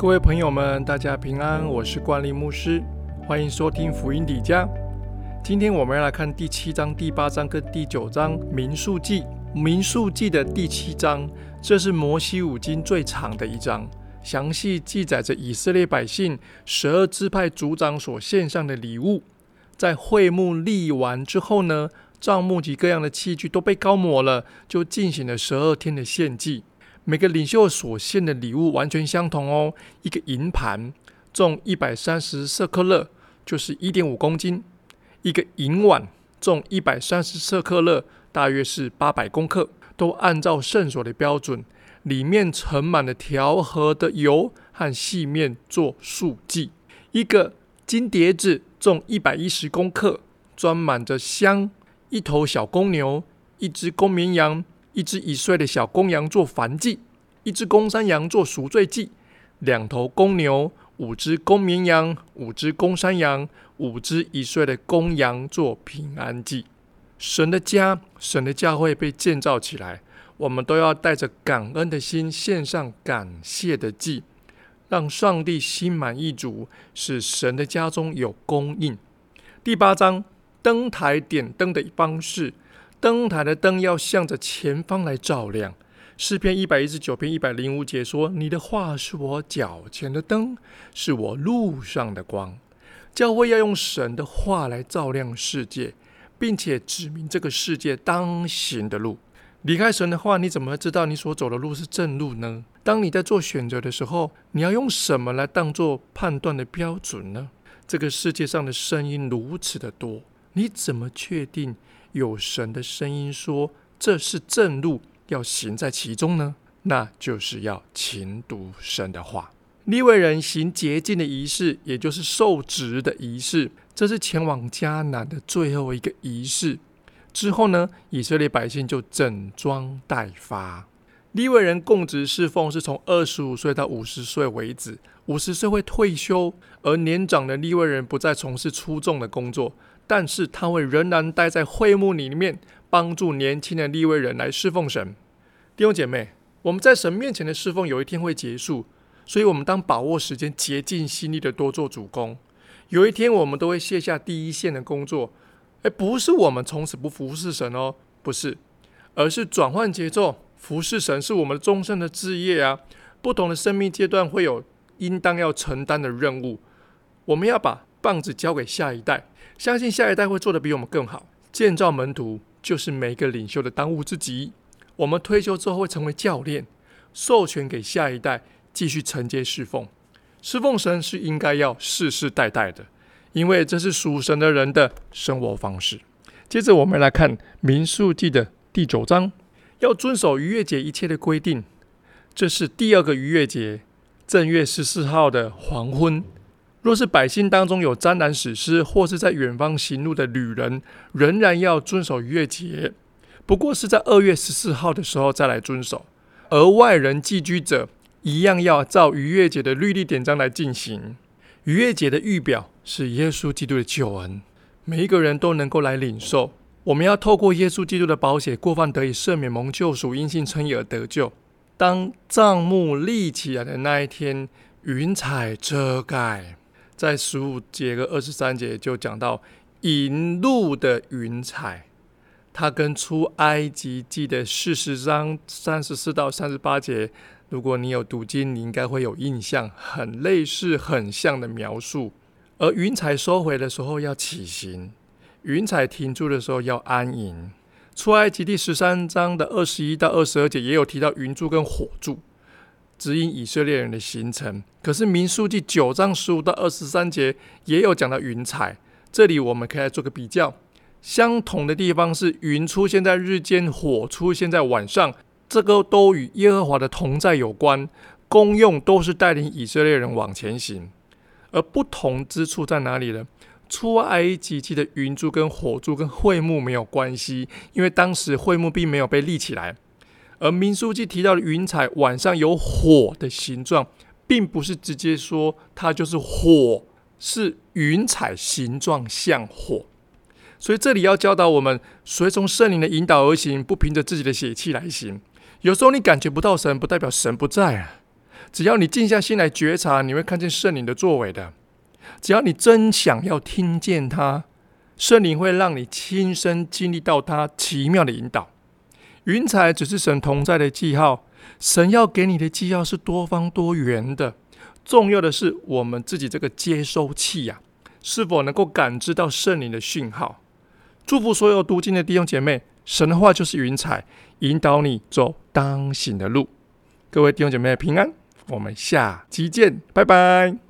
各位朋友们，大家平安，我是冠利牧师，欢迎收听福音底家。今天我们要来看第七章、第八章跟第九章民数记。民数记的第七章，这是摩西五经最长的一章，详细记载着以色列百姓十二支派族长所献上的礼物。在会幕立完之后呢，帐幕及各样的器具都被高抹了，就进行了十二天的献祭。每个领袖所献的礼物完全相同哦，一个银盘重一百三十色克勒，就是一点五公斤；一个银碗重一百三十色克勒。大约是八百公克，都按照圣所的标准，里面盛满了调和的油和细面做素祭。一个金碟子重一百一十公克，装满着香。一头小公牛，一只公绵羊，一只一岁的小公羊做燔祭，一只公山羊做赎罪祭，两头公牛，五只公绵羊，五只公山羊，五只一岁的公羊做平安祭。神的家，神的教会被建造起来，我们都要带着感恩的心献上感谢的祭，让上帝心满意足，使神的家中有供应。第八章登台点灯的方式，灯台的灯要向着前方来照亮。诗篇一百一十九篇一百零五节说：“你的话是我脚前的灯，是我路上的光。”教会要用神的话来照亮世界。并且指明这个世界当行的路。离开神的话，你怎么知道你所走的路是正路呢？当你在做选择的时候，你要用什么来当做判断的标准呢？这个世界上的声音如此的多，你怎么确定有神的声音说这是正路，要行在其中呢？那就是要勤读神的话。利未人行洁净的仪式，也就是受职的仪式。这是前往迦南的最后一个仪式。之后呢，以色列百姓就整装待发。利未人供职侍奉是从二十五岁到五十岁为止，五十岁会退休。而年长的利未人不再从事出众的工作，但是他会仍然待在会幕里面，帮助年轻的利未人来侍奉神。弟兄姐妹，我们在神面前的侍奉有一天会结束。所以，我们当把握时间，竭尽心力的多做主公。有一天，我们都会卸下第一线的工作。哎，不是我们从此不服侍神哦，不是，而是转换节奏，服侍神是我们终身的志业啊。不同的生命阶段会有应当要承担的任务，我们要把棒子交给下一代，相信下一代会做得比我们更好。建造门徒就是每个领袖的当务之急。我们退休之后会成为教练，授权给下一代。继续承接侍奉，侍奉神是应该要世世代代的，因为这是属神的人的生活方式。接着，我们来看民数记的第九章，要遵守逾越节一切的规定。这是第二个逾越节，正月十四号的黄昏。若是百姓当中有沾染死尸或是在远方行路的旅人，仍然要遵守逾越节，不过是在二月十四号的时候再来遵守。而外人寄居者，一样要照逾越节的律例典章来进行。逾越节的预表是耶稣基督的救恩，每一个人都能够来领受。我们要透过耶稣基督的保险，过犯得以赦免、蒙救赎、因信称义而得救。当帐幕立起来的那一天，云彩遮盖，在十五节和二十三节就讲到引路的云彩，它跟出埃及记的四十章三十四到三十八节。如果你有读经，你应该会有印象，很类似、很像的描述。而云彩收回的时候要起行，云彩停住的时候要安营。出埃及第十三章的二十一到二十二节也有提到云柱跟火柱，指引以色列人的行程。可是民数记九章十五到二十三节也有讲到云彩，这里我们可以来做个比较。相同的地方是云出现在日间，火出现在晚上。这个都与耶和华的同在有关，功用都是带领以色列人往前行。而不同之处在哪里呢？出埃及记的云柱跟火柱跟会幕没有关系，因为当时会幕并没有被立起来。而民书记提到的云彩晚上有火的形状，并不是直接说它就是火，是云彩形状像火。所以这里要教导我们，随从圣灵的引导而行，不凭着自己的血气来行。有时候你感觉不到神，不代表神不在啊。只要你静下心来觉察，你会看见圣灵的作为的。只要你真想要听见他，圣灵会让你亲身经历到他奇妙的引导。云彩只是神同在的记号，神要给你的记号是多方多元的。重要的是我们自己这个接收器呀，是否能够感知到圣灵的讯号？祝福所有读经的弟兄姐妹，神的话就是云彩，引导你走当行的路。各位弟兄姐妹平安，我们下期见，拜拜。